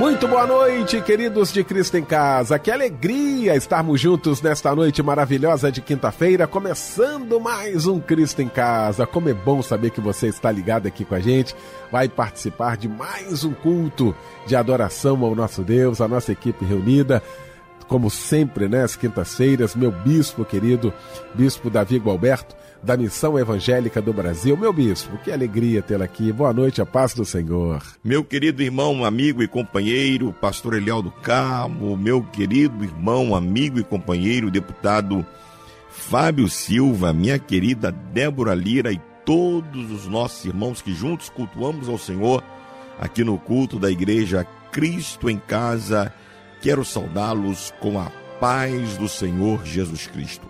Muito boa noite, queridos de Cristo em Casa. Que alegria estarmos juntos nesta noite maravilhosa de quinta-feira, começando mais um Cristo em Casa. Como é bom saber que você está ligado aqui com a gente, vai participar de mais um culto de adoração ao nosso Deus, a nossa equipe reunida como sempre, né, às quintas-feiras, meu bispo querido, bispo Davi Gualberto, da Missão Evangélica do Brasil. Meu bispo, que alegria tê-lo aqui. Boa noite, a paz do Senhor. Meu querido irmão, amigo e companheiro, pastor Eliel do Carmo, meu querido irmão, amigo e companheiro, deputado Fábio Silva, minha querida Débora Lira e todos os nossos irmãos que juntos cultuamos ao Senhor aqui no culto da igreja Cristo em Casa. Quero saudá-los com a paz do Senhor Jesus Cristo.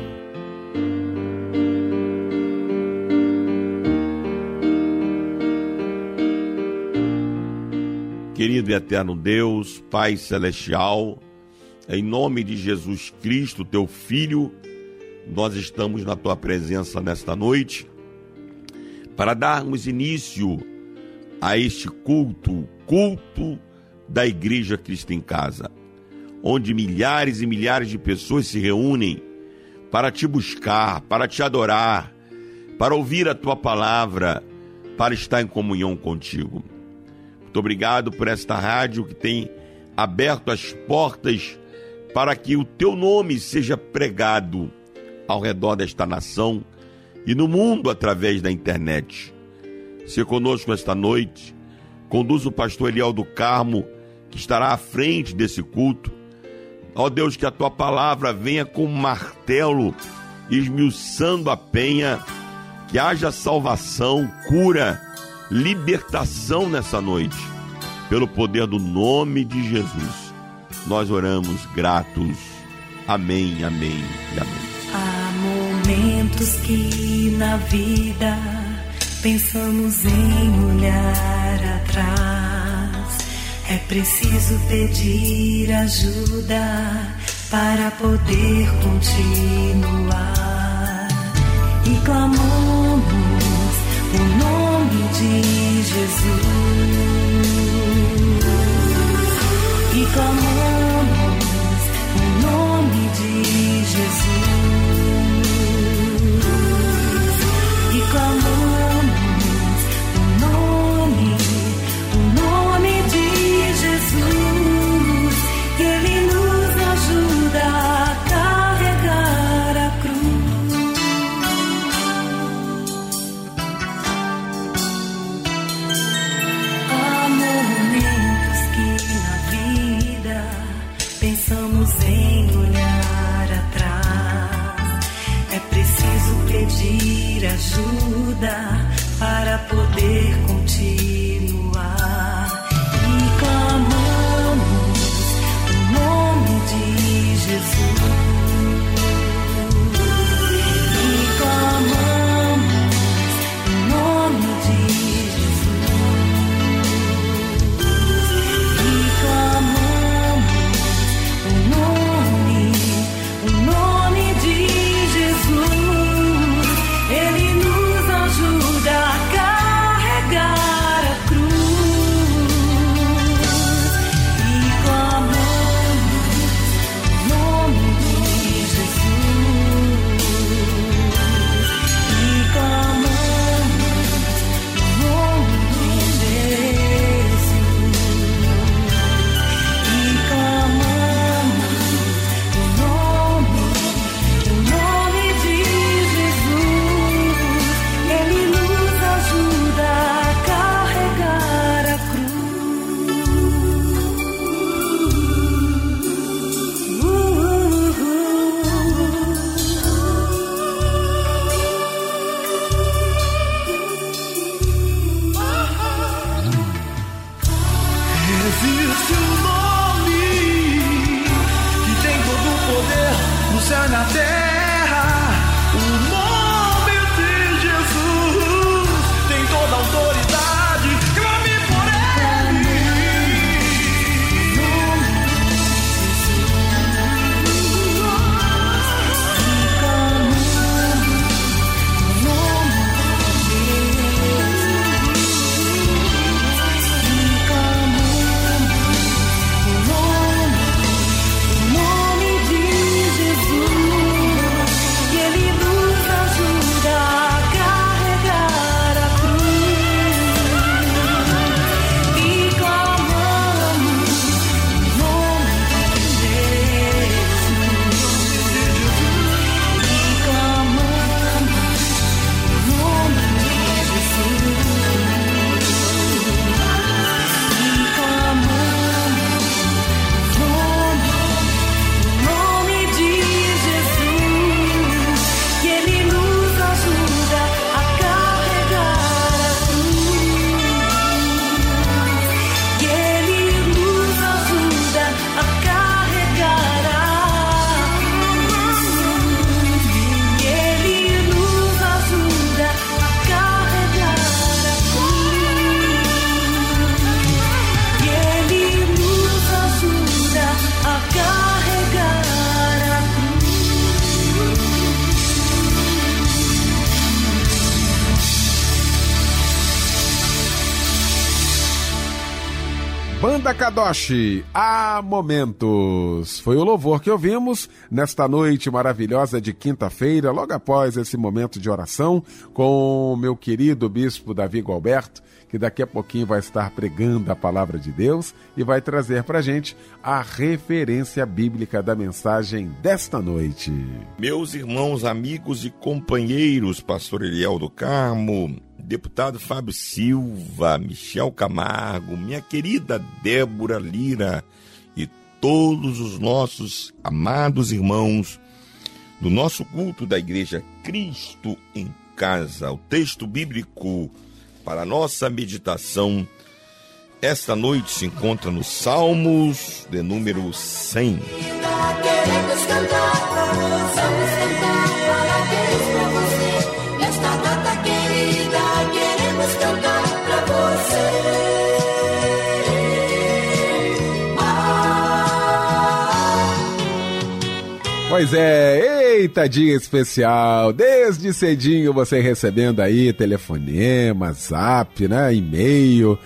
Querido e eterno Deus, Pai Celestial, em nome de Jesus Cristo, teu Filho, nós estamos na tua presença nesta noite para darmos início a este culto, culto da Igreja Cristo em Casa, onde milhares e milhares de pessoas se reúnem para te buscar, para te adorar, para ouvir a tua palavra, para estar em comunhão contigo. Muito obrigado por esta rádio que tem aberto as portas para que o teu nome seja pregado ao redor desta nação e no mundo através da internet. Se conosco esta noite, conduz o pastor Eliel do Carmo, que estará à frente desse culto. Ó Deus, que a tua palavra venha com martelo, esmiuçando a penha, que haja salvação, cura, libertação nessa noite, pelo poder do nome de Jesus. Nós oramos gratos. Amém, amém e amém. Há momentos que na vida pensamos em olhar atrás. É preciso pedir ajuda para poder continuar. E clamamos o nome de Jesus. E clamamos o nome de Jesus. E clamamos Kadoshi, há momentos. Foi o louvor que ouvimos nesta noite maravilhosa de quinta-feira, logo após esse momento de oração, com meu querido bispo Davi Gualberto, que daqui a pouquinho vai estar pregando a palavra de Deus e vai trazer pra gente a referência bíblica da mensagem desta noite. Meus irmãos, amigos e companheiros, pastor Eliel do Carmo, deputado Fábio Silva, Michel Camargo, minha querida Débora Lira e todos os nossos amados irmãos do nosso culto da igreja Cristo em Casa. O texto bíblico para nossa meditação esta noite se encontra nos Salmos de número 100. Queremos cantar, vamos cantar Pois é, eita dia especial, desde cedinho você recebendo aí telefonema, zap, né, e-mail.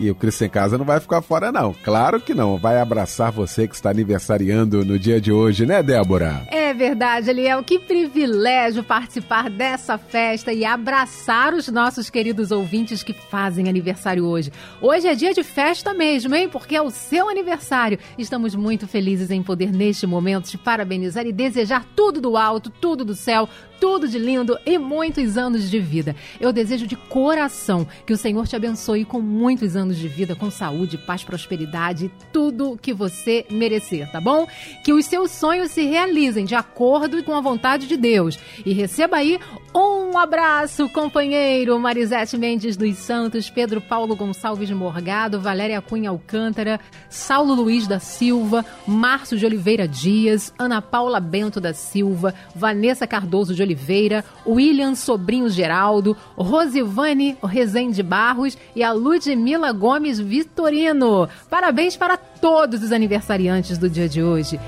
E o Cristo em Casa não vai ficar fora não, claro que não, vai abraçar você que está aniversariando no dia de hoje, né Débora? É verdade, Eliel. Que privilégio participar dessa festa e abraçar os nossos queridos ouvintes que fazem aniversário hoje. Hoje é dia de festa mesmo, hein? Porque é o seu aniversário. Estamos muito felizes em poder, neste momento, te parabenizar e desejar tudo do alto, tudo do céu, tudo de lindo e muitos anos de vida. Eu desejo de coração que o Senhor te abençoe com muitos anos de vida, com saúde, paz, prosperidade, tudo que você merecer, tá bom? Que os seus sonhos se realizem de acordo com a vontade de Deus. E receba aí um abraço, companheiro Marisete Mendes dos Santos, Pedro Paulo Gonçalves Morgado, Valéria Cunha Alcântara, Saulo Luiz da Silva, Márcio de Oliveira Dias, Ana Paula Bento da Silva, Vanessa Cardoso de Oliveira, William Sobrinho Geraldo, Rosivane Rezende Barros e a Ludmila Gomes Vitorino. Parabéns para todos os aniversariantes do dia de hoje.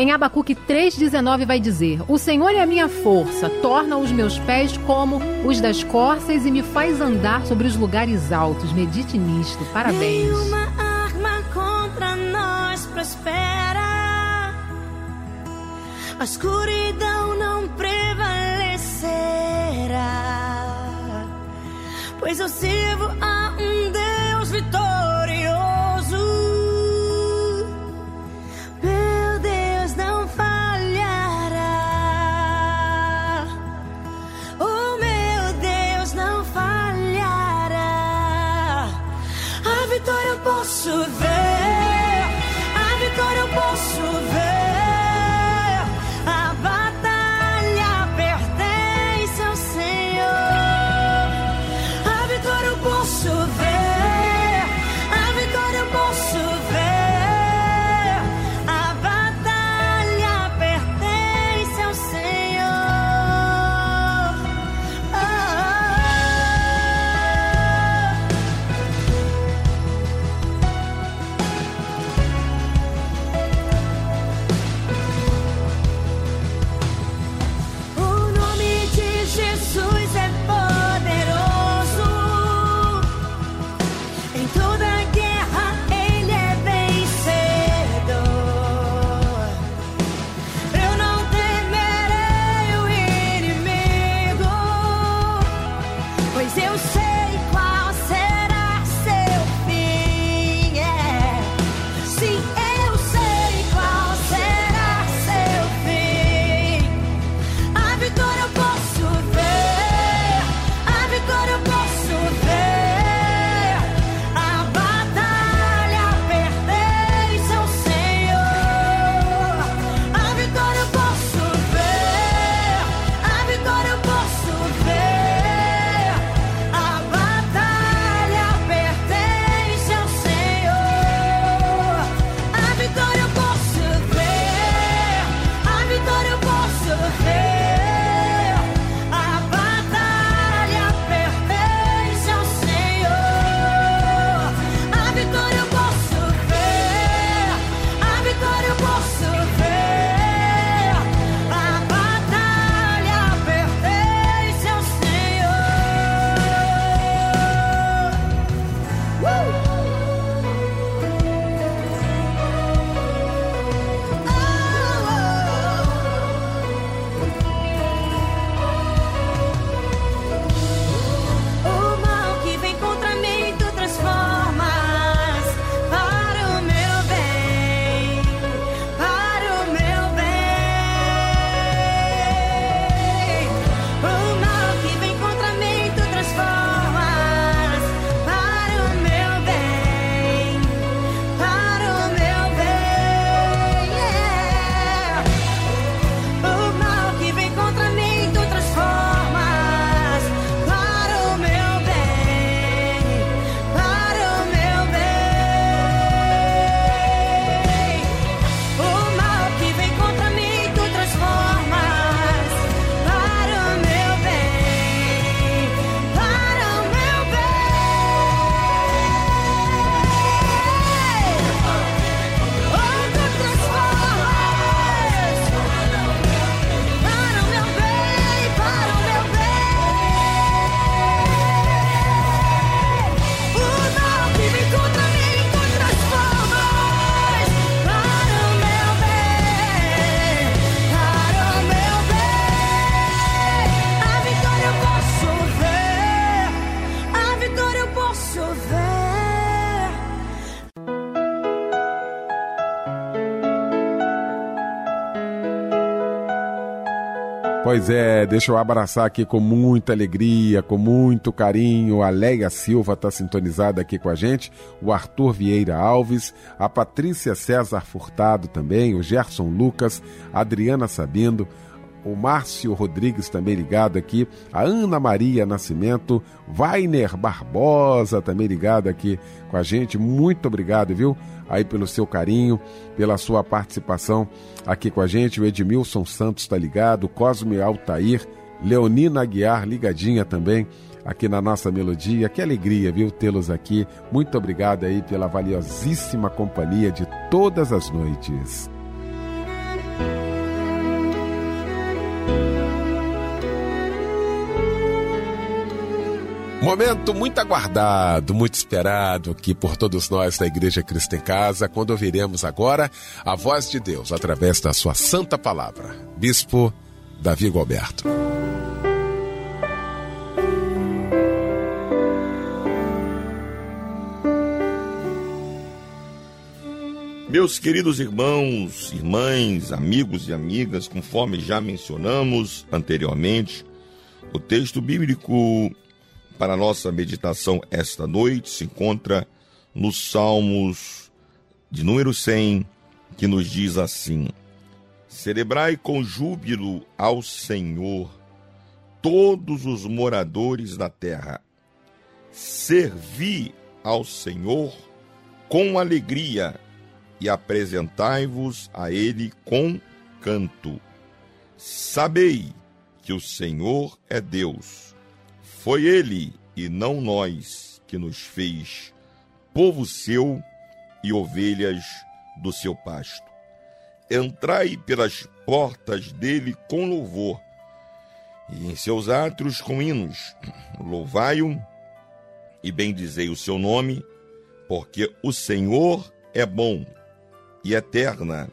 Em Abacuque 3,19 vai dizer: O Senhor é a minha força, torna os meus pés como os das corças e me faz andar sobre os lugares altos. Medite nisto. Parabéns. Nenhuma arma contra nós prospera. A escuridão não prevalecerá. Pois eu sirvo a um Deus vitorioso. Pois é, deixa eu abraçar aqui com muita alegria, com muito carinho. A Leia Silva está sintonizada aqui com a gente, o Arthur Vieira Alves, a Patrícia César Furtado também, o Gerson Lucas, a Adriana Sabino, o Márcio Rodrigues também ligado aqui, a Ana Maria Nascimento, Vainer Barbosa também ligado aqui com a gente. Muito obrigado, viu? Aí pelo seu carinho, pela sua participação aqui com a gente. O Edmilson Santos está ligado, Cosme Altair, Leonina Aguiar ligadinha também aqui na nossa melodia. Que alegria, viu, tê-los aqui. Muito obrigado aí pela valiosíssima companhia de todas as noites. Momento muito aguardado, muito esperado aqui por todos nós da Igreja Cristo em Casa, quando ouviremos agora a voz de Deus através da sua santa palavra. Bispo Davi Gualberto. Meus queridos irmãos, irmãs, amigos e amigas, conforme já mencionamos anteriormente, o texto bíblico para a nossa meditação esta noite se encontra nos Salmos de número 100, que nos diz assim: Celebrai com júbilo ao Senhor todos os moradores da terra. Servi ao Senhor com alegria e apresentai-vos a Ele com canto. Sabei que o Senhor é Deus. Foi Ele e não nós que nos fez povo seu e ovelhas do seu pasto. Entrai pelas portas dele com louvor, e em seus átrios com hinos. Louvai-o e bendizei o seu nome, porque o Senhor é bom e eterna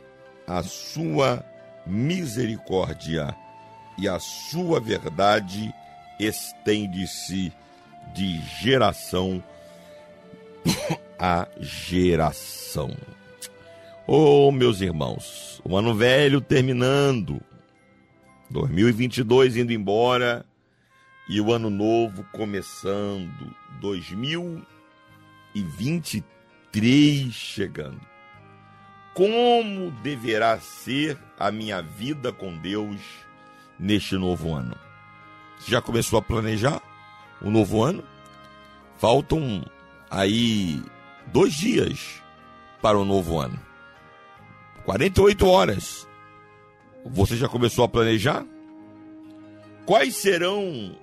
a sua misericórdia e a sua verdade estende-se de geração a geração. Oh, meus irmãos, o ano velho terminando, 2022 indo embora e o ano novo começando, 2023 chegando. Como deverá ser a minha vida com Deus neste novo ano? Já começou a planejar o novo ano? Faltam aí dois dias para o novo ano. 48 horas. Você já começou a planejar? Quais serão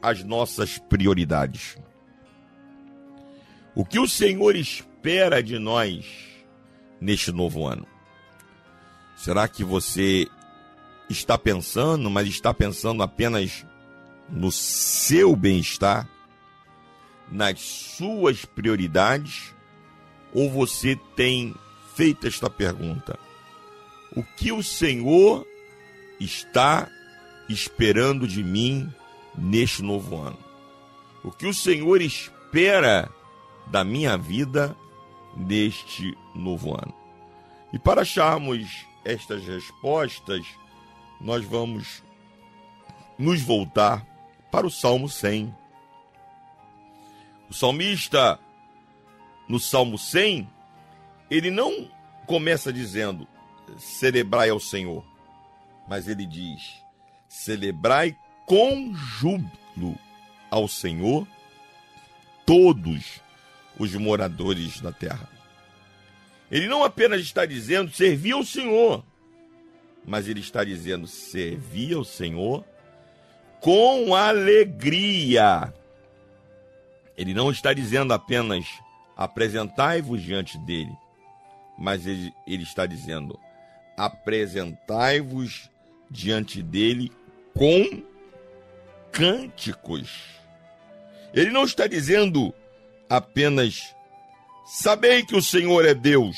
as nossas prioridades? O que o Senhor espera de nós neste novo ano? Será que você está pensando, mas está pensando apenas no seu bem-estar, nas suas prioridades? Ou você tem feito esta pergunta: O que o Senhor está esperando de mim neste novo ano? O que o Senhor espera da minha vida neste novo ano? E para acharmos estas respostas, nós vamos nos voltar para o Salmo 100. O salmista, no Salmo 100, ele não começa dizendo celebrai ao Senhor, mas ele diz celebrai com júbilo ao Senhor todos os moradores da terra. Ele não apenas está dizendo servir ao Senhor, mas ele está dizendo servir ao Senhor com alegria. Ele não está dizendo apenas apresentai-vos diante dele, mas ele, ele está dizendo apresentai-vos diante dele com cânticos. Ele não está dizendo apenas sabei que o Senhor é Deus,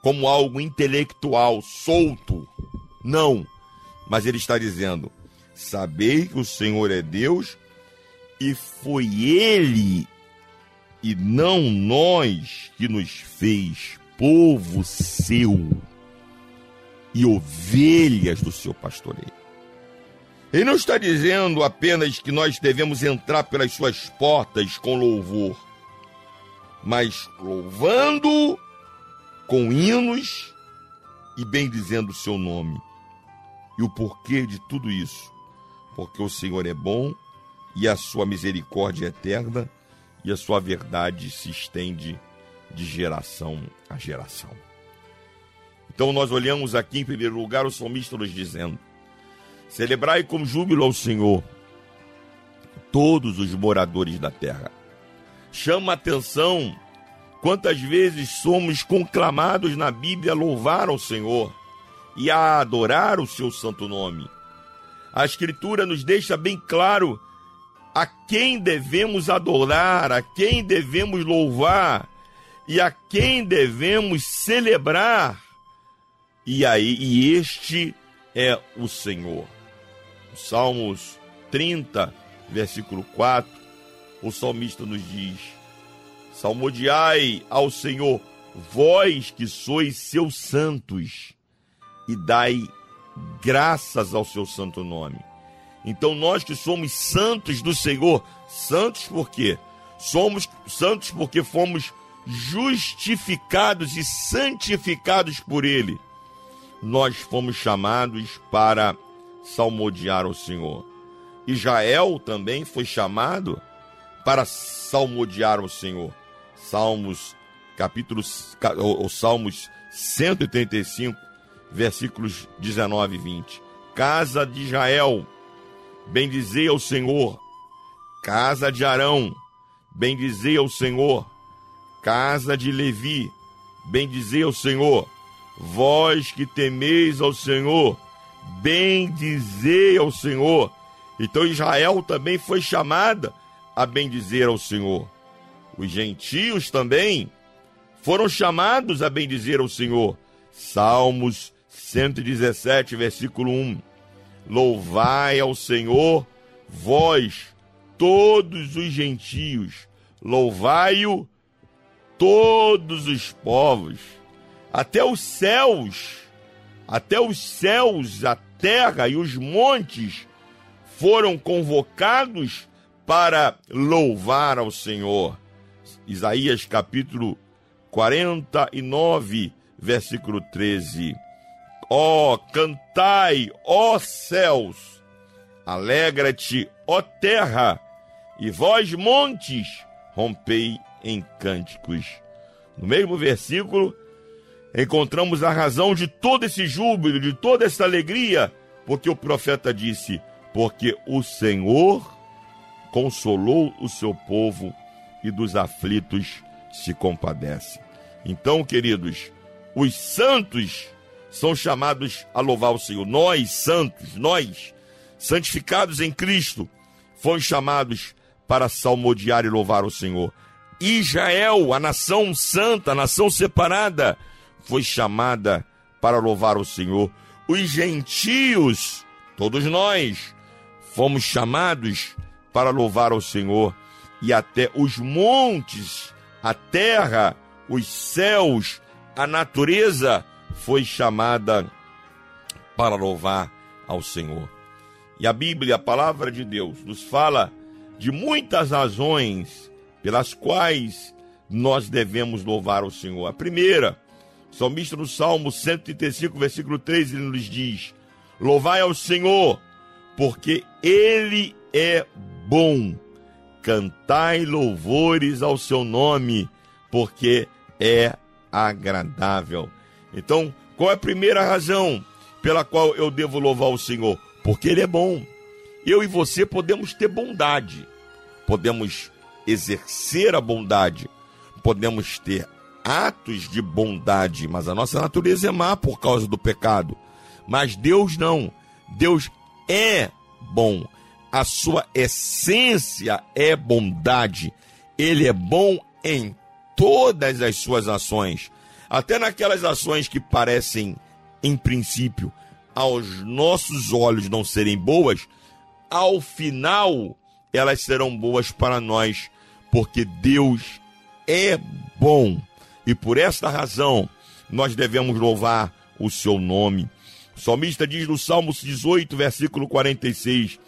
como algo intelectual, solto. Não, mas ele está dizendo Sabei que o Senhor é Deus e foi Ele e não nós que nos fez povo seu e ovelhas do seu pastoreio. Ele não está dizendo apenas que nós devemos entrar pelas suas portas com louvor, mas louvando com hinos e bendizendo o seu nome. E o porquê de tudo isso? Porque o Senhor é bom e a sua misericórdia é eterna e a sua verdade se estende de geração a geração. Então nós olhamos aqui em primeiro lugar o salmista nos dizendo: Celebrai com júbilo ao Senhor todos os moradores da terra. Chama atenção quantas vezes somos conclamados na Bíblia a louvar ao Senhor e a adorar o seu santo nome. A Escritura nos deixa bem claro a quem devemos adorar, a quem devemos louvar e a quem devemos celebrar. E aí, e este é o Senhor. Salmos 30, versículo 4, o salmista nos diz: Salmodiai ao Senhor, vós que sois seus santos, e dai graças ao seu santo nome. Então nós que somos santos do Senhor, santos por quê? Somos santos porque fomos justificados e santificados por ele. Nós fomos chamados para salmodiar ao Senhor. Israel também foi chamado para salmodiar ao Senhor. Salmos, capítulos, ou Salmos 135, versículos 19 e 20. Casa de Israel, bendizei ao Senhor. Casa de Arão, bendizei ao Senhor. Casa de Levi, bendizei ao Senhor. Vós que temeis ao Senhor, bendizei ao Senhor. Então Israel também foi chamada a bendizer ao Senhor. Os gentios também foram chamados a bendizer ao Senhor. Salmos 117, versículo 1. Louvai ao Senhor, vós, todos os gentios, louvai-o, todos os povos, até os céus, até os céus, a terra e os montes foram convocados para louvar ao Senhor. Isaías capítulo 49, versículo 13. Ó, cantai, ó céus, alegra-te, ó terra, e vós montes, rompei em cânticos. No mesmo versículo, encontramos a razão de todo esse júbilo, de toda essa alegria, porque o profeta disse: Porque o Senhor consolou o seu povo e dos aflitos se compadece. Então, queridos, os santos são chamados a louvar o Senhor. Nós, santos, nós, santificados em Cristo, fomos chamados para salmodiar e louvar o Senhor. Israel, a nação santa, a nação separada, foi chamada para louvar o Senhor. Os gentios, todos nós, fomos chamados para louvar o Senhor. E até os montes, a terra, os céus, a natureza foi chamada para louvar ao Senhor. E a Bíblia, a palavra de Deus, nos fala de muitas razões pelas quais nós devemos louvar o Senhor. A primeira, o salmista no Salmo 135, versículo 3, ele nos diz: Louvai ao Senhor, porque Ele é bom. Cantai louvores ao seu nome, porque é agradável. Então, qual é a primeira razão pela qual eu devo louvar o Senhor? Porque Ele é bom. Eu e você podemos ter bondade, podemos exercer a bondade, podemos ter atos de bondade, mas a nossa natureza é má por causa do pecado. Mas Deus não. Deus é bom. A sua essência é bondade. Ele é bom em todas as suas ações, até naquelas ações que parecem, em princípio, aos nossos olhos não serem boas, ao final elas serão boas para nós, porque Deus é bom. E por esta razão nós devemos louvar o seu nome. O salmista diz no Salmos 18, versículo 46: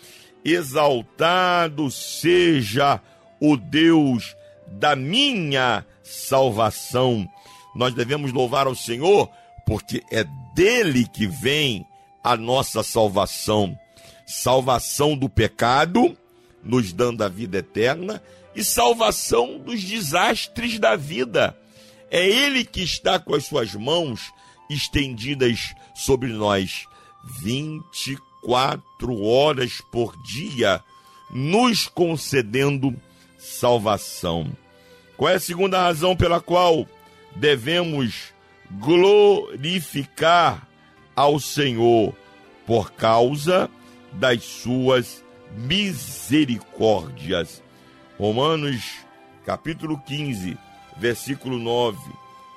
Exaltado seja o Deus da minha salvação. Nós devemos louvar ao Senhor, porque é dele que vem a nossa salvação. Salvação do pecado, nos dando a vida eterna, e salvação dos desastres da vida. É Ele que está com as suas mãos estendidas sobre nós 24 horas por dia, nos concedendo salvação. Qual é a segunda razão pela qual devemos glorificar ao Senhor? Por causa das suas misericórdias. Romanos capítulo 15, versículo 9,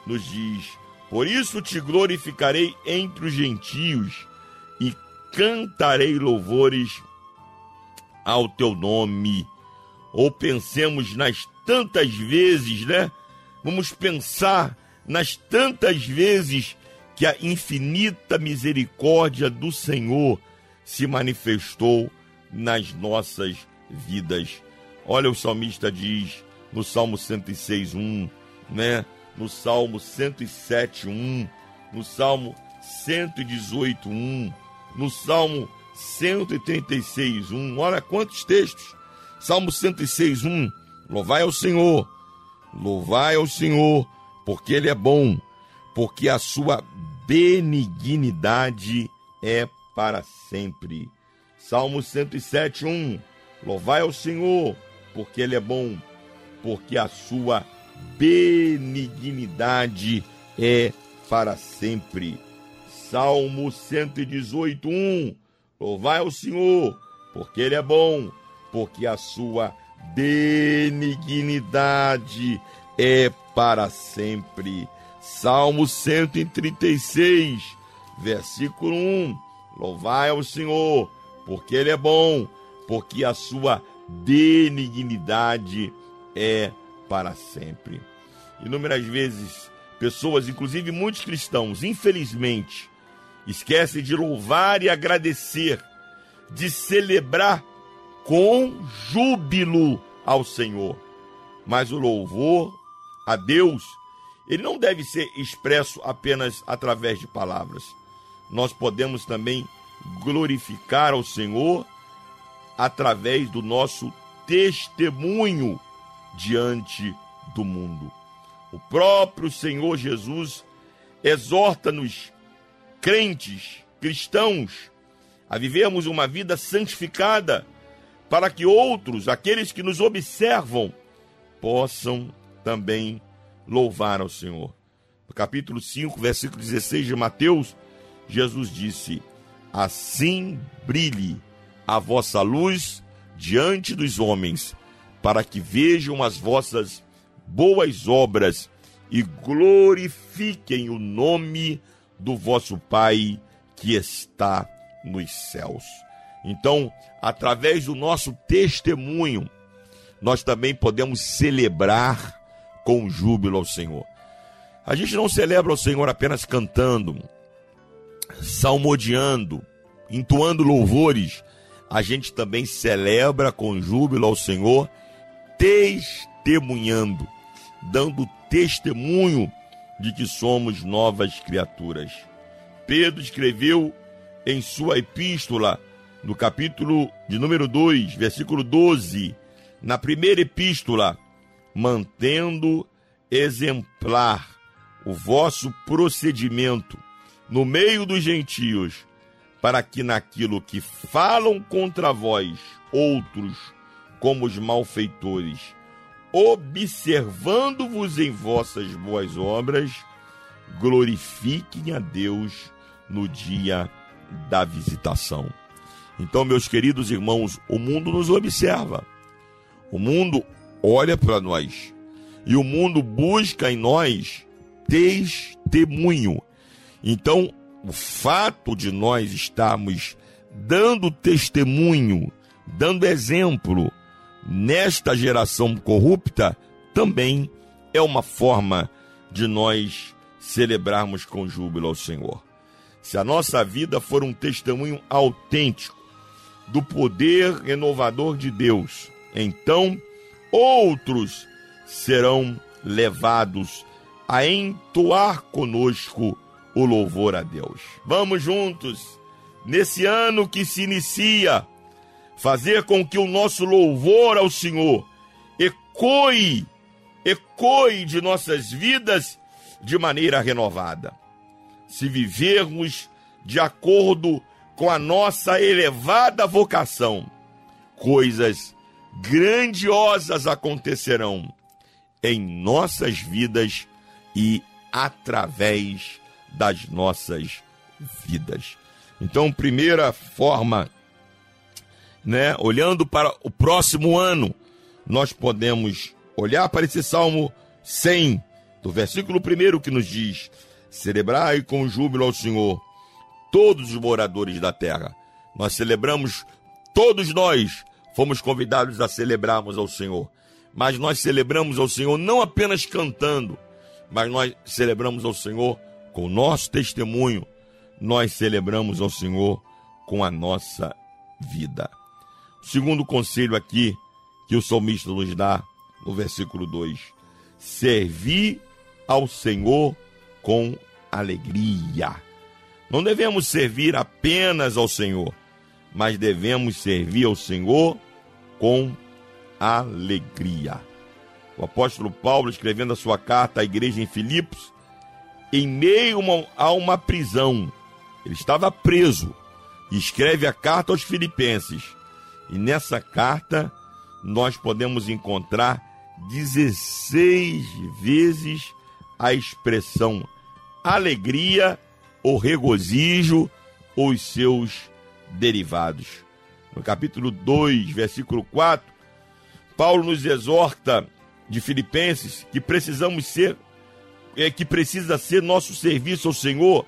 nos diz: Por isso te glorificarei entre os gentios e cantarei louvores ao teu nome. Ou pensemos nas tantas vezes, né? Vamos pensar nas tantas vezes que a infinita misericórdia do Senhor se manifestou nas nossas vidas. Olha, o salmista diz no Salmo 106, 1, né? No Salmo 107, 1, no Salmo 118, 1, no Salmo 136, 1. Olha quantos textos. Salmo 106, 1. Louvai ao Senhor, louvai ao Senhor, porque Ele é bom, porque a sua benignidade é para sempre. Salmo 107, 1. Louvai ao Senhor, porque Ele é bom, porque a sua benignidade é para sempre. Salmo 118, 1. Louvai ao Senhor, porque Ele é bom, porque a sua benignidade é para sempre. Salmo 136, versículo 1. Louvai ao Senhor, porque Ele é bom, porque a sua benignidade é para sempre. Inúmeras vezes, pessoas, inclusive muitos cristãos, infelizmente, esquecem de louvar e agradecer, de celebrar com júbilo ao Senhor. Mas o louvor a Deus, ele não deve ser expresso apenas através de palavras. Nós podemos também glorificar ao Senhor através do nosso testemunho diante do mundo. O próprio Senhor Jesus exorta-nos, crentes, cristãos, a vivermos uma vida santificada, para que outros, aqueles que nos observam, possam também louvar ao Senhor. No capítulo 5, versículo 16 de Mateus, Jesus disse: Assim brilhe a vossa luz diante dos homens, para que vejam as vossas boas obras e glorifiquem o nome do vosso Pai que está nos céus. Então, através do nosso testemunho, nós também podemos celebrar com júbilo ao Senhor. A gente não celebra ao Senhor apenas cantando, salmodiando, entoando louvores, a gente também celebra com júbilo ao Senhor, testemunhando, dando testemunho de que somos novas criaturas. Pedro escreveu em sua epístola, no capítulo de número 2, versículo 12, na primeira epístola, mantendo exemplar o vosso procedimento no meio dos gentios, para que naquilo que falam contra vós outros, como os malfeitores, observando-vos em vossas boas obras, glorifiquem a Deus no dia da visitação. Então, meus queridos irmãos, o mundo nos observa. O mundo olha para nós. E o mundo busca em nós testemunho. Então, o fato de nós estarmos dando testemunho, dando exemplo nesta geração corrupta, também é uma forma de nós celebrarmos com júbilo ao Senhor. se a nossa vida for um testemunho autêntico do poder renovador de Deus, então outros serão levados a entoar conosco o louvor a Deus. Vamos juntos, nesse ano que se inicia, fazer com que o nosso louvor ao Senhor ecoe, ecoe de nossas vidas de maneira renovada. Se vivermos de acordo com a nossa elevada vocação, coisas grandiosas acontecerão em nossas vidas e através das nossas vidas. Então, primeira forma, né, olhando para o próximo ano, nós podemos olhar para esse Salmo 100, do versículo 1 que nos diz: Celebrai com júbilo ao Senhor todos os moradores da terra. Nós celebramos, todos nós fomos convidados a celebrarmos ao Senhor. Mas nós celebramos ao Senhor não apenas cantando, mas nós celebramos ao Senhor com o nosso testemunho, nós celebramos ao Senhor com a nossa vida. O segundo conselho aqui que o salmista nos dá no versículo 2: servir ao Senhor com alegria. Não devemos servir apenas ao Senhor, mas devemos servir ao Senhor com alegria. O apóstolo Paulo, escrevendo a sua carta à igreja em Filipos, em meio a uma prisão, ele estava preso, escreve a carta aos Filipenses. E nessa carta nós podemos encontrar 16 vezes a expressão alegria ou regozijo ou os seus derivados. No capítulo 2, versículo 4, Paulo nos exorta de Filipenses que precisamos ser é, que precisa ser nosso serviço ao Senhor,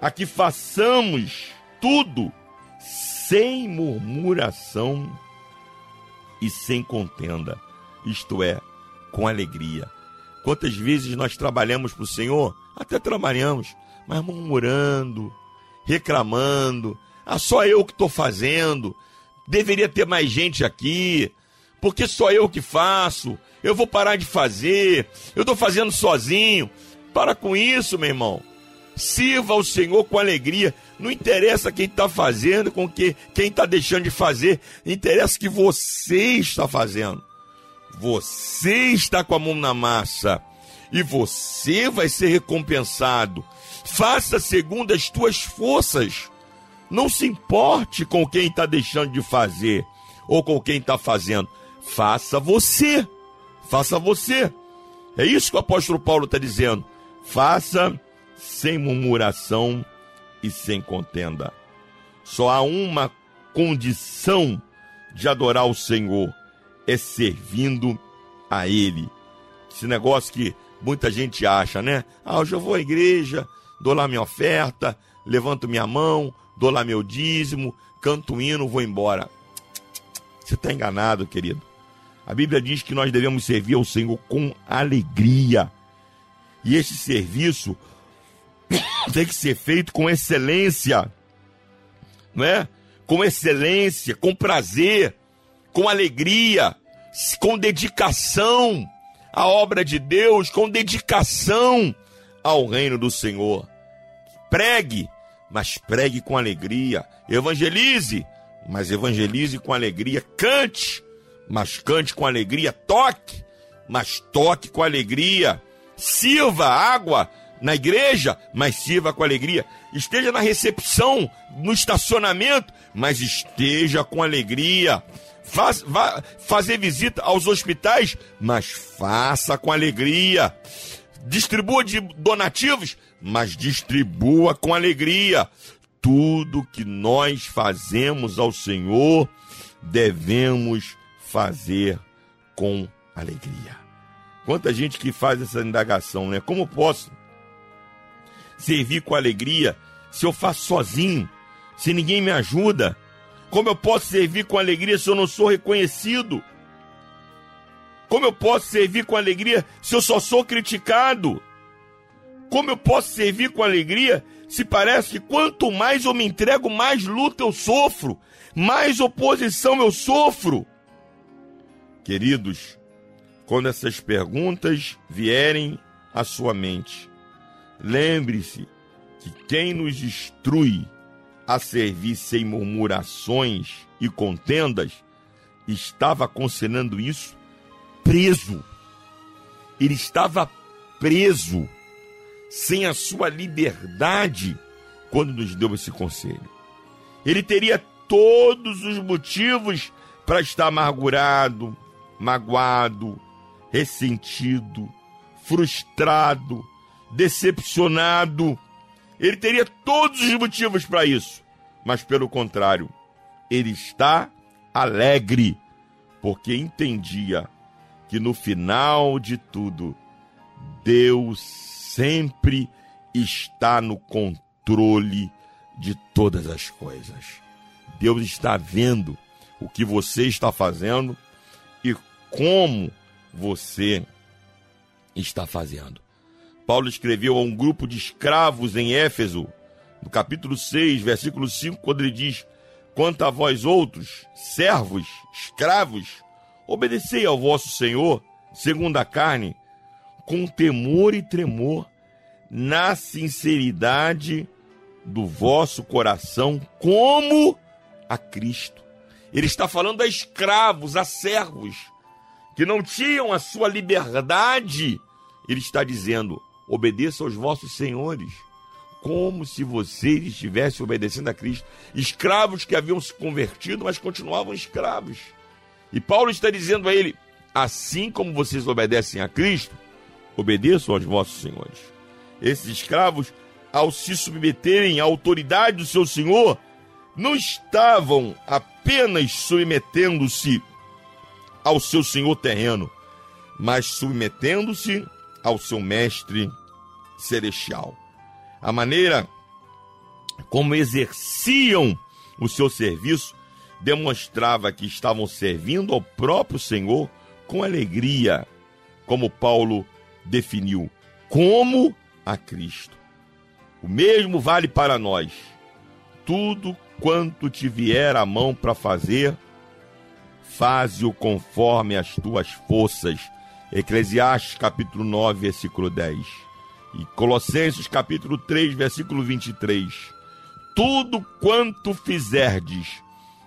a que façamos tudo sem murmuração e sem contenda, isto é, com alegria. Quantas vezes nós trabalhamos para o Senhor? Até trabalhamos, mas murmurando, reclamando. Ah, só eu que estou fazendo. Deveria ter mais gente aqui. Porque só eu que faço. Eu vou parar de fazer. Eu estou fazendo sozinho. Para com isso, meu irmão. Sirva ao Senhor com alegria. Não interessa quem está fazendo, com que, quem está deixando de fazer. Interessa que você está fazendo. Você está com a mão na massa. E você vai ser recompensado. Faça segundo as tuas forças. Não se importe com quem está deixando de fazer ou com quem está fazendo. Faça você. Faça você. É isso que o apóstolo Paulo está dizendo. Faça sem murmuração e sem contenda. Só há uma condição de adorar o Senhor: é servindo a Ele. Esse negócio que muita gente acha, né? Ah, hoje eu vou à igreja, dou lá minha oferta, levanto minha mão, dou lá meu dízimo, canto um hino, vou embora. Você está enganado, querido. A Bíblia diz que nós devemos servir ao Senhor com alegria. E esse serviço tem que ser feito com excelência, não é? Com excelência, com prazer, com alegria, com dedicação à obra de Deus, com dedicação ao reino do Senhor. Pregue, mas pregue com alegria. Evangelize, mas evangelize com alegria. Cante, mas cante com alegria. Toque, mas toque com alegria. Sirva água na igreja, mas sirva com alegria. Esteja na recepção, no estacionamento, mas esteja com alegria. Faz, fazer visita aos hospitais, mas faça com alegria. Distribua de donativos, mas distribua com alegria. Tudo que nós fazemos ao Senhor, devemos fazer com alegria. Quanta gente que faz essa indagação, né? Como posso servir com alegria se eu faço sozinho, se ninguém me ajuda? Como eu posso servir com alegria se eu não sou reconhecido? Como eu posso servir com alegria se eu só sou criticado? Como eu posso servir com alegria se parece que quanto mais eu me entrego, mais luta eu sofro, mais oposição eu sofro? Queridos, quando essas perguntas vierem à sua mente, lembre-se que quem nos instrui a servir sem murmurações e contendas estava aconselhando isso preso. Ele estava preso, sem a sua liberdade, quando nos deu esse conselho. Ele teria todos os motivos para estar amargurado, magoado, ressentido, frustrado, decepcionado. Ele teria todos os motivos para isso. Mas, pelo contrário, ele está alegre, porque entendia que no final de tudo, Deus sempre está no controle de todas as coisas. Deus está vendo o que você está fazendo e como você está fazendo. Paulo escreveu a um grupo de escravos em Éfeso, no capítulo 6, versículo 5, quando ele diz: Quanto a vós outros, servos, escravos, obedecei ao vosso Senhor, segundo a carne, com temor e tremor, na sinceridade do vosso coração, como a Cristo. Ele está falando a escravos, a servos, que não tinham a sua liberdade. Ele está dizendo: obedeça aos vossos senhores, como se vocês estivessem obedecendo a Cristo. Escravos que haviam se convertido, mas continuavam escravos. E Paulo está dizendo a ele: assim como vocês obedecem a Cristo, obedeçam aos vossos senhores. Esses escravos, ao se submeterem à autoridade do seu senhor, não estavam apenas submetendo-se ao seu senhor terreno, mas submetendo-se ao seu mestre celestial. A maneira como exerciam o seu serviço demonstrava que estavam servindo ao próprio Senhor com alegria, como Paulo definiu, como a Cristo. O mesmo vale para nós. Tudo quanto te vier à mão para fazer, faze-o conforme as tuas forças. Eclesiastes capítulo 9, versículo 10. E Colossenses capítulo 3, versículo 23. Tudo quanto fizerdes,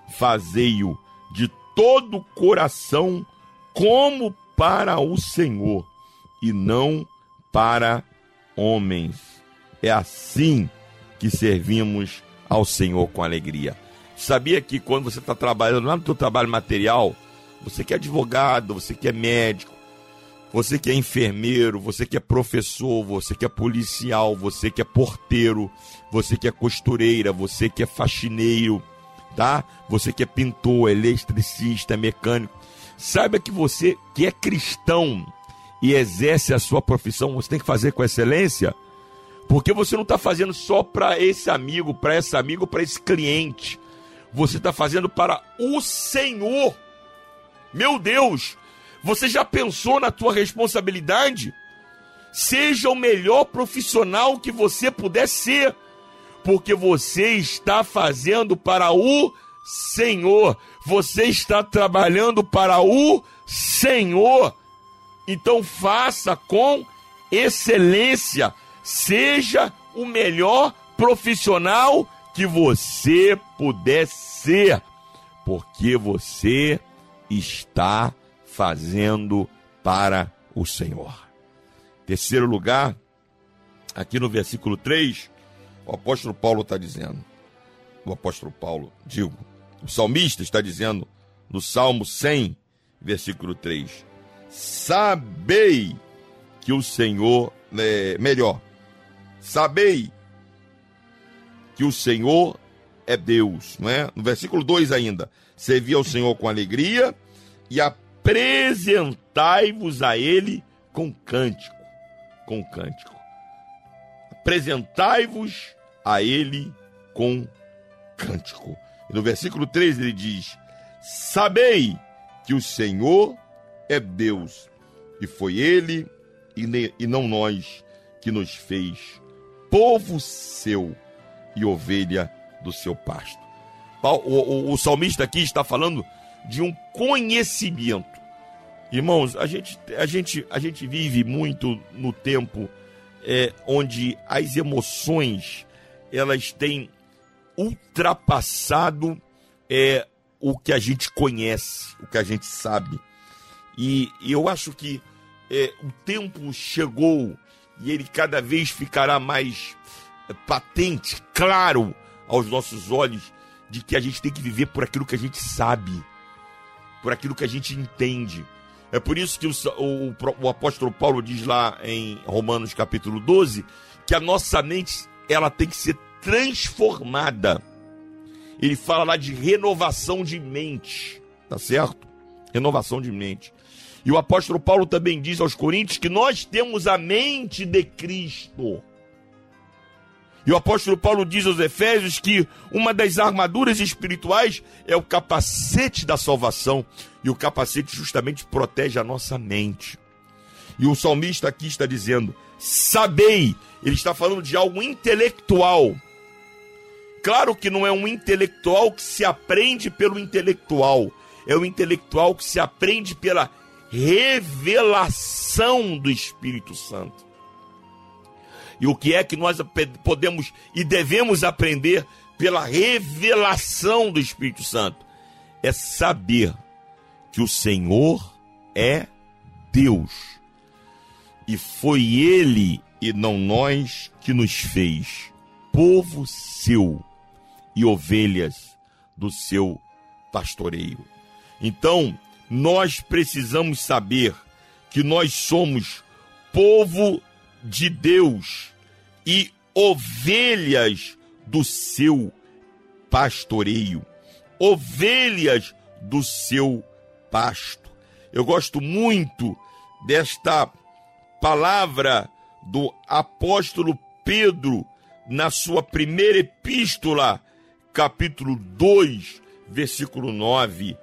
fazei-o de todo o coração, como para o Senhor, e não para homens. É assim que servimos ao Senhor com alegria. Sabia que quando você está trabalhando lá no seu trabalho material, você que é advogado, você que é médico, você que é enfermeiro, você que é professor, você que é policial, você que é porteiro, você que é costureira, você que é faxineiro, tá? Você que é pintor, eletricista, mecânico. Saiba que você que é cristão e exerce a sua profissão, você tem que fazer com excelência, porque você não está fazendo só para esse amigo, para esse amigo, para esse cliente. Você está fazendo para o Senhor. Meu Deus, você já pensou na tua responsabilidade? Seja o melhor profissional que você puder ser, porque você está fazendo para o Senhor. Você está trabalhando para o Senhor. Então faça com excelência. Seja o melhor profissional que você puder ser, porque você está fazendo para o Senhor. Terceiro lugar, aqui no versículo 3, o apóstolo Paulo está dizendo, o apóstolo Paulo, digo, o salmista está dizendo no Salmo 100, versículo 3: Sabei que o Senhor, é, melhor, sabei que o Senhor é Deus, não é? No versículo 2 ainda, servi ao Senhor com alegria e apresentai-vos a Ele com cântico, com cântico. Apresentai-vos a Ele com cântico. E no versículo 3 ele diz: Sabei que o Senhor é Deus, e foi Ele e, não nós que nos fez povo seu e ovelha do seu pasto. O, o, o salmista aqui está falando de um conhecimento. Irmãos, a gente, a gente, a gente vive muito no tempo é, onde as emoções elas têm ultrapassado é, o que a gente conhece, o que a gente sabe. E, e eu acho que é, o tempo chegou e ele cada vez ficará mais é, patente, claro aos nossos olhos, de que a gente tem que viver por aquilo que a gente sabe, por aquilo que a gente entende. É por isso que o, o, o apóstolo Paulo diz lá em Romanos capítulo 12 que a nossa mente ela tem que ser transformada. Ele fala lá de renovação de mente, tá certo? Renovação de mente. E o apóstolo Paulo também diz aos Coríntios que nós temos a mente de Cristo. E o apóstolo Paulo diz aos Efésios que uma das armaduras espirituais é o capacete da salvação. E o capacete justamente protege a nossa mente. E o salmista aqui está dizendo: sabei. Ele está falando de algo intelectual. Claro que não é um intelectual que se aprende pelo intelectual. É o intelectual que se aprende pela revelação do Espírito Santo. E o que é que nós podemos e devemos aprender pela revelação do Espírito Santo? É saber que o Senhor é Deus. E foi Ele e não nós que nos fez povo seu e ovelhas do seu pastoreio. Então, nós precisamos saber que nós somos povo de Deus e ovelhas do seu pastoreio, ovelhas do seu pasto. Eu gosto muito desta palavra do apóstolo Pedro na sua primeira epístola, capítulo 2, versículo 9,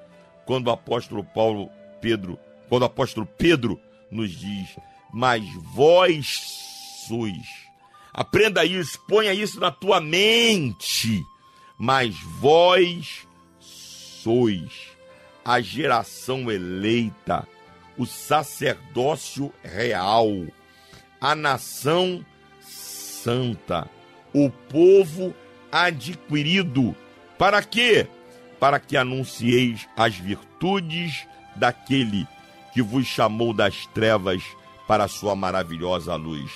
quando o apóstolo Paulo Pedro, quando o apóstolo Pedro nos diz: "Mas vós sois". Aprenda isso, ponha isso na tua mente. Mas vós sois a geração eleita, o sacerdócio real, a nação santa, o povo adquirido. Para quê? Para que anuncieis as virtudes daquele que vos chamou das trevas para a sua maravilhosa luz.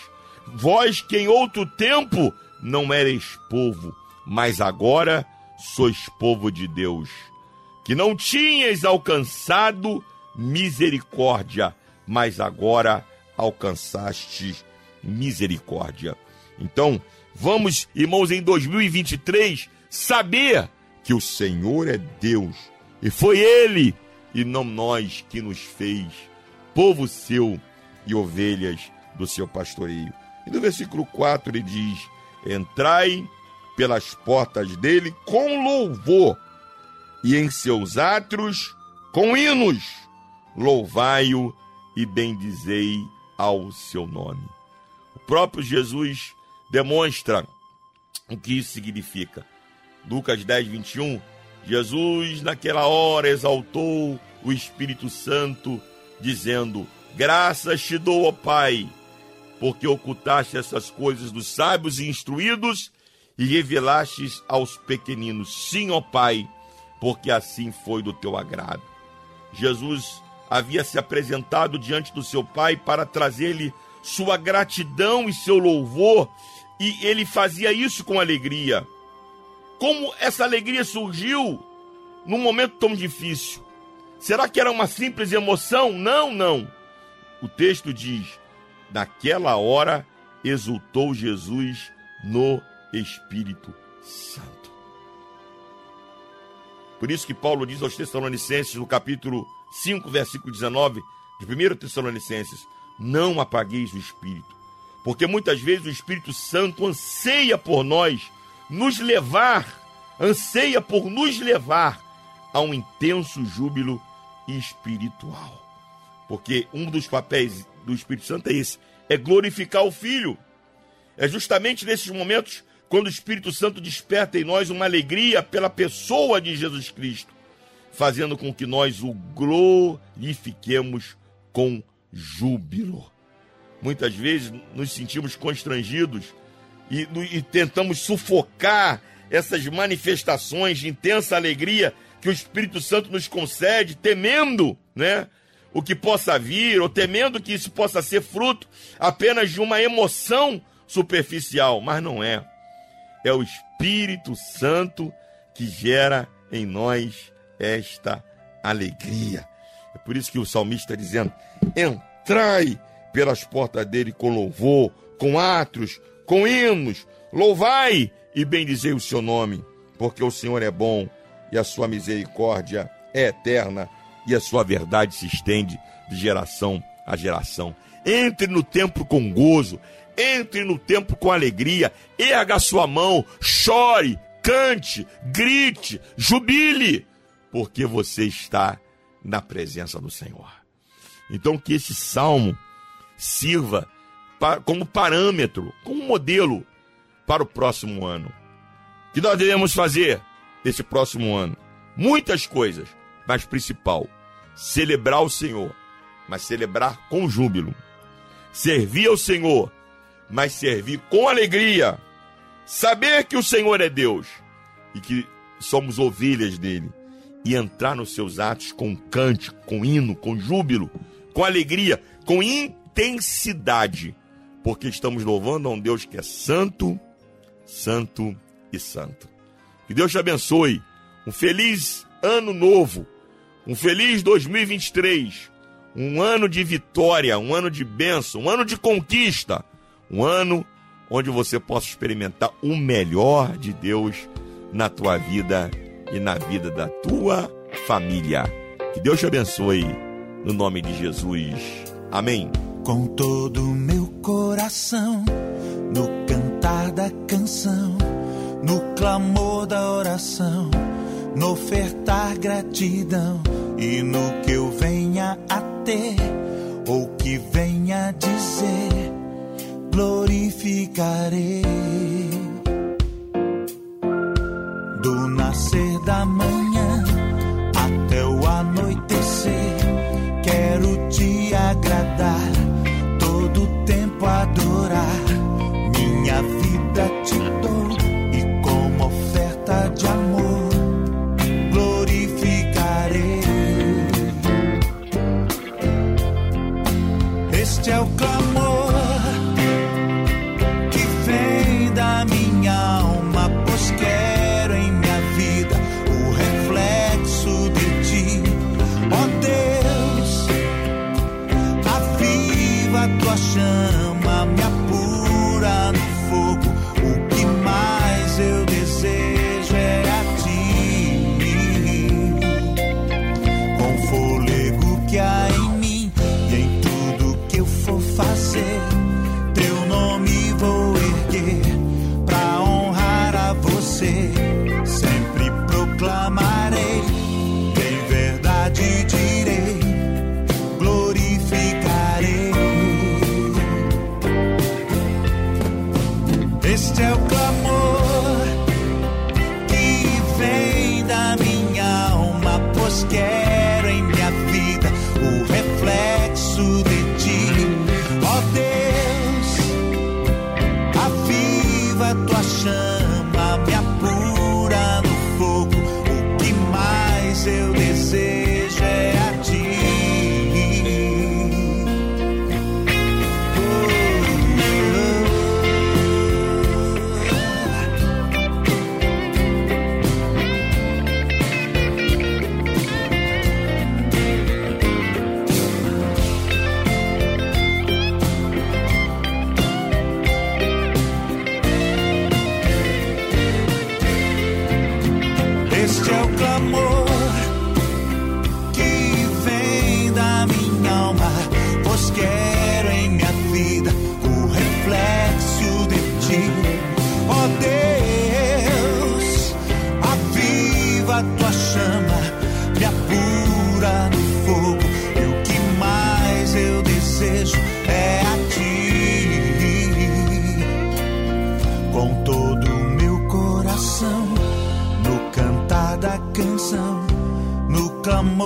Vós que em outro tempo não eres povo, mas agora sois povo de Deus, que não tinhas alcançado misericórdia, mas agora alcançaste misericórdia. Então, vamos, irmãos, em 2023, saber que o Senhor é Deus e foi Ele e não nós que nos fez povo seu e ovelhas do seu pastoreio. E no versículo 4 ele diz: Entrai pelas portas dele com louvor, e em seus átrios com hinos, louvai-o e bendizei ao seu nome. O próprio Jesus demonstra o que isso significa. Lucas 10, 21. Jesus, naquela hora, exaltou o Espírito Santo, dizendo: Graças te dou, ó Pai, porque ocultaste essas coisas dos sábios e instruídos e revelastes aos pequeninos. Sim, ó Pai, porque assim foi do teu agrado. Jesus havia se apresentado diante do seu Pai para trazer-lhe sua gratidão e seu louvor, e ele fazia isso com alegria. Como essa alegria surgiu num momento tão difícil? Será que era uma simples emoção? Não, não. O texto diz: naquela hora exultou Jesus no Espírito Santo. Por isso que Paulo diz aos Tessalonicenses, no capítulo 5, versículo 19, de 1 Tessalonicenses: Não apagueis o Espírito, porque muitas vezes o Espírito Santo anseia por nós, nos levar, anseia por nos levar a um intenso júbilo espiritual. Porque um dos papéis do Espírito Santo é esse: é glorificar o Filho. É justamente nesses momentos quando o Espírito Santo desperta em nós uma alegria pela pessoa de Jesus Cristo, fazendo com que nós o glorifiquemos com júbilo. Muitas vezes nos sentimos constrangidos e, e tentamos sufocar essas manifestações de intensa alegria que o Espírito Santo nos concede, temendo, né? O que possa vir, ou temendo que isso possa ser fruto apenas de uma emoção superficial, mas não é. É o Espírito Santo que gera em nós esta alegria. É por isso que o salmista está dizendo: entrai pelas portas dele com louvor, com atos, com hinos, louvai e bendizei o seu nome, porque o Senhor é bom e a sua misericórdia é eterna e a sua verdade se estende de geração a geração. Entre no templo com gozo, entre no templo com alegria, erga sua mão, chore, cante, grite, jubile, porque você está na presença do Senhor. Então que esse salmo sirva como parâmetro, como modelo para o próximo ano. O que nós devemos fazer nesse próximo ano? Muitas coisas, mas principal, celebrar o Senhor, mas celebrar com júbilo. Servir ao Senhor, mas servir com alegria. Saber que o Senhor é Deus e que somos ovelhas dele. E entrar nos seus atos com cante, com hino, com júbilo, com alegria, com intensidade, porque estamos louvando a um Deus que é santo, santo e santo. Que Deus te abençoe. Um feliz ano novo. Um feliz 2023. Um ano de vitória, um ano de bênção, um ano de conquista. Um ano onde você possa experimentar o melhor de Deus na tua vida e na vida da tua família. Que Deus te abençoe. No nome de Jesus. Amém. Com todo o meu coração, no cantar da canção, no clamor da oração, no ofertar gratidão e no que eu venha a ter ou que venha a dizer, glorificarei.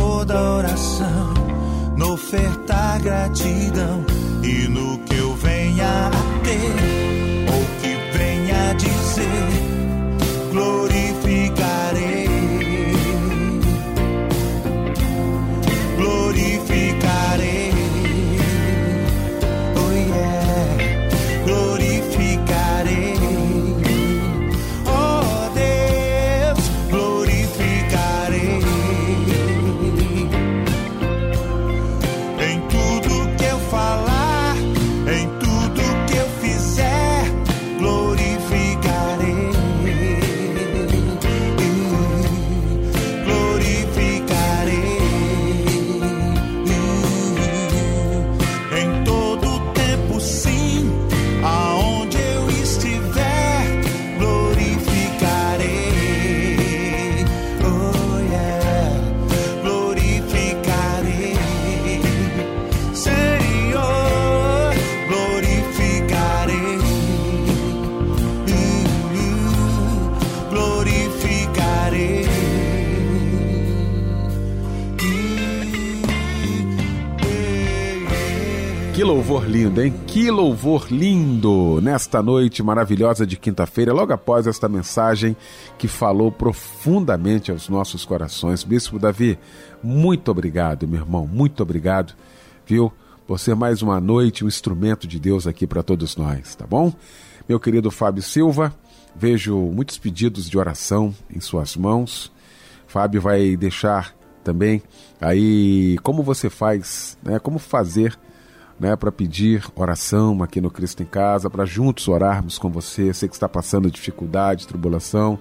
Clamor da oração, no ofertar gratidão e no que eu venha a ter lindo, hein? Que louvor lindo! Nesta noite maravilhosa de quinta-feira, logo após esta mensagem que falou profundamente aos nossos corações. Bispo Davi, muito obrigado, meu irmão, muito obrigado, viu? Por ser mais uma noite um instrumento de Deus aqui para todos nós, tá bom? Meu querido Fábio Silva, vejo muitos pedidos de oração em suas mãos. Fábio vai deixar também aí como você faz, né? Como fazer né, para pedir oração aqui no Cristo em Casa, para juntos orarmos com você. Sei que está passando dificuldade, tribulação,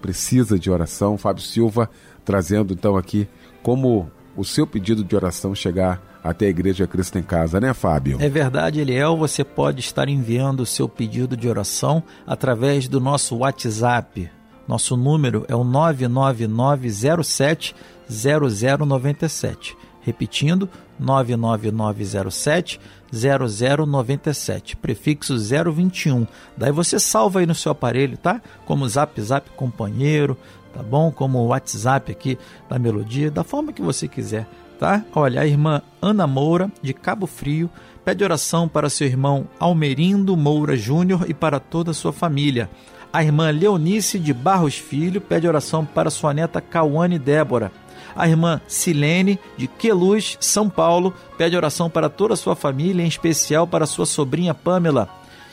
precisa de oração. Fábio Silva trazendo então aqui como o seu pedido de oração chegar até a Igreja Cristo em Casa, né, Fábio? É verdade, Eliel. Você pode estar enviando o seu pedido de oração através do nosso WhatsApp. Nosso número é o 99907 0097. Repetindo, 99907 0097, prefixo 021. Daí você salva aí no seu aparelho, tá? Como Zap Zap Companheiro, tá bom? Como WhatsApp aqui da Melodia, da forma que você quiser, tá? Olha, a irmã Ana Moura, de Cabo Frio, pede oração para seu irmão Almerindo Moura Júnior e para toda a sua família. A irmã Leonice de Barros Filho pede oração para sua neta Cauane Débora. A irmã Silene, de Queluz, São Paulo, pede oração para toda a sua família, em especial para sua sobrinha Pamela.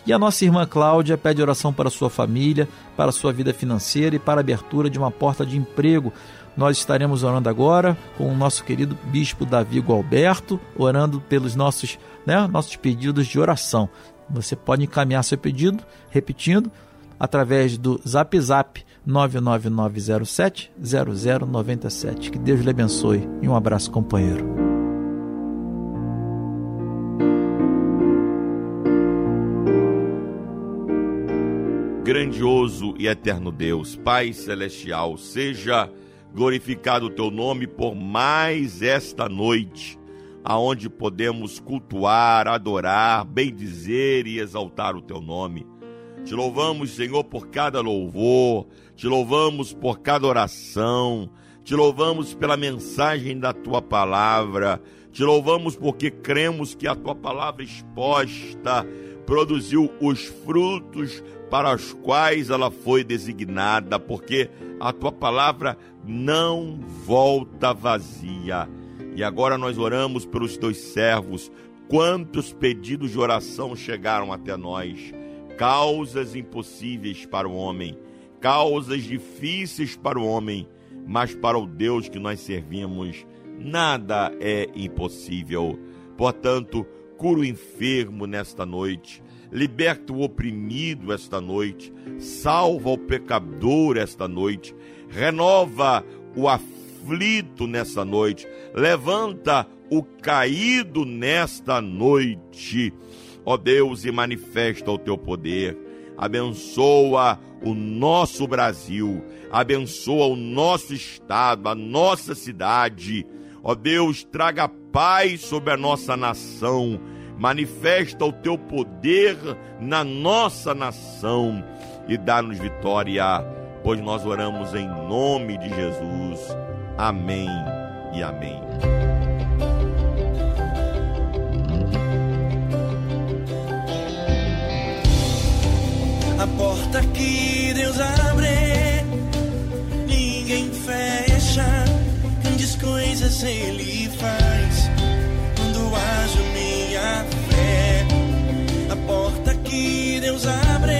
E a nossa irmã Cláudia pede oração para sua família, para sua vida financeira e para a abertura de uma porta de emprego. Nós estaremos orando agora com o nosso querido bispo Davi Gualberto, orando pelos nossos, né, nossos pedidos de oração. Você pode encaminhar seu pedido, repetindo, através do Zap Zap 99907 0097. Que Deus lhe abençoe e um abraço, companheiro. grandioso e eterno Deus, Pai celestial, seja glorificado o teu nome por mais esta noite, aonde podemos cultuar, adorar, bendizer e exaltar o teu nome. Te louvamos, Senhor, por cada louvor, te louvamos por cada oração, te louvamos pela mensagem da tua palavra, te louvamos porque cremos que a tua palavra exposta produziu os frutos para os quais ela foi designada, porque a tua palavra não volta vazia. E agora nós oramos pelos teus servos. Quantos pedidos de oração chegaram até nós? Causas impossíveis para o homem, causas difíceis para o homem, mas para o Deus que nós servimos, nada é impossível. Portanto, cura o enfermo nesta noite, liberta o oprimido esta noite, salva o pecador esta noite, renova o aflito nesta noite, levanta o caído nesta noite. Ó Deus, e manifesta o teu poder. Abençoa o nosso Brasil, abençoa o nosso estado, a nossa cidade. Ó Deus, traga paz sobre a nossa nação. Manifesta o teu poder na nossa nação e dá-nos vitória, pois nós oramos em nome de Jesus. Amém e amém. A porta que Deus abre, ninguém fecha. Grandes coisas Ele faz quando ajo minha fé. A porta que Deus abre.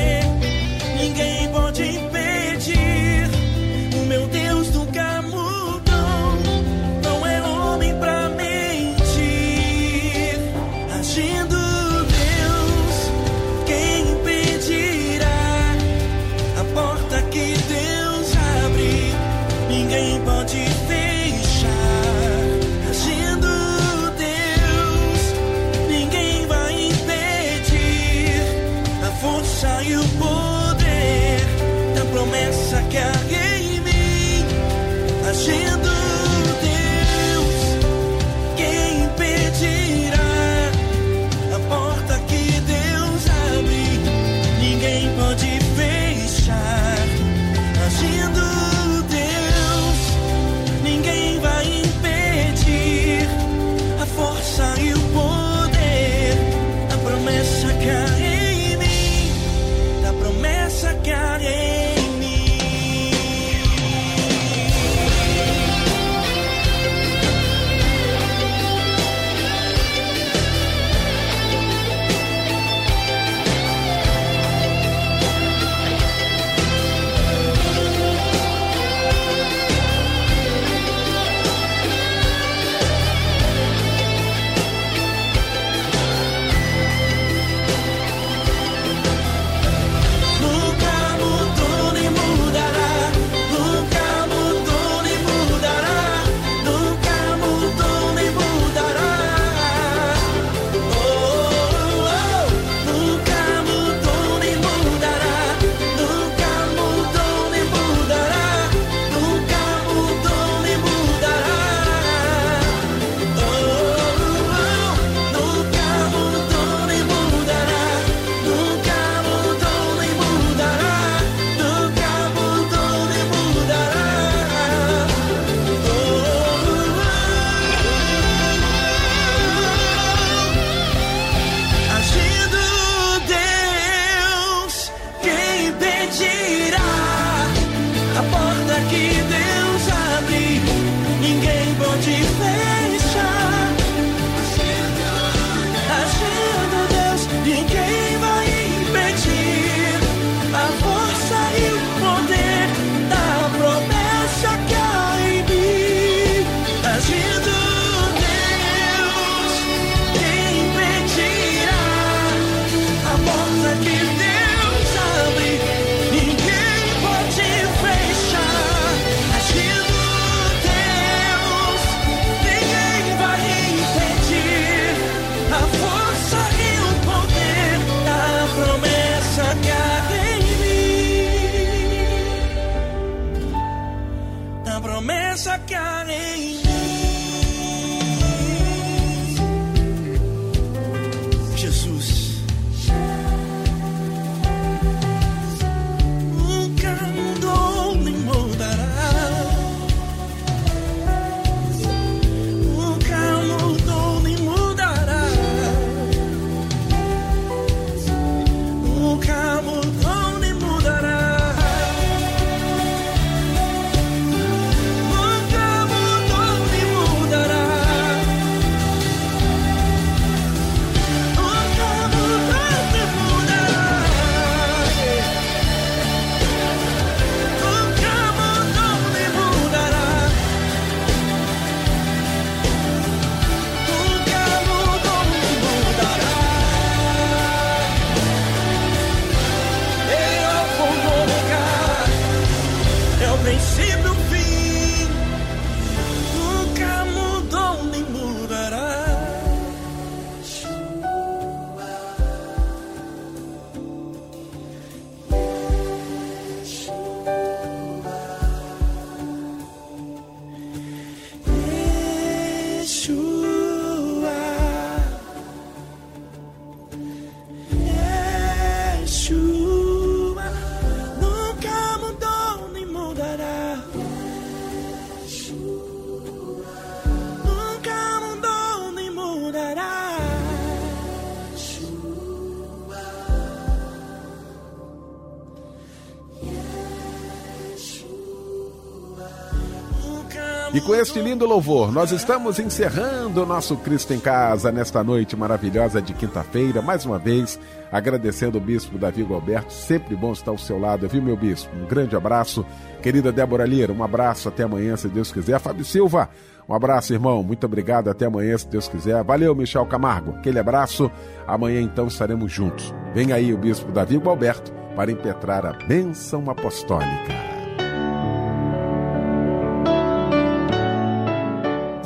Com este lindo louvor, nós estamos encerrando o nosso Cristo em Casa nesta noite maravilhosa de quinta-feira. Mais uma vez, agradecendo o bispo Davi Alberto. Sempre bom estar ao seu lado, viu, meu bispo? Um grande abraço. Querida Débora Lira, um abraço. Até amanhã, se Deus quiser. Fábio Silva, um abraço, irmão. Muito obrigado. Até amanhã, se Deus quiser. Valeu, Michel Camargo. Aquele abraço. Amanhã, então, estaremos juntos. Vem aí o bispo Davi Alberto para impetrar a bênção apostólica.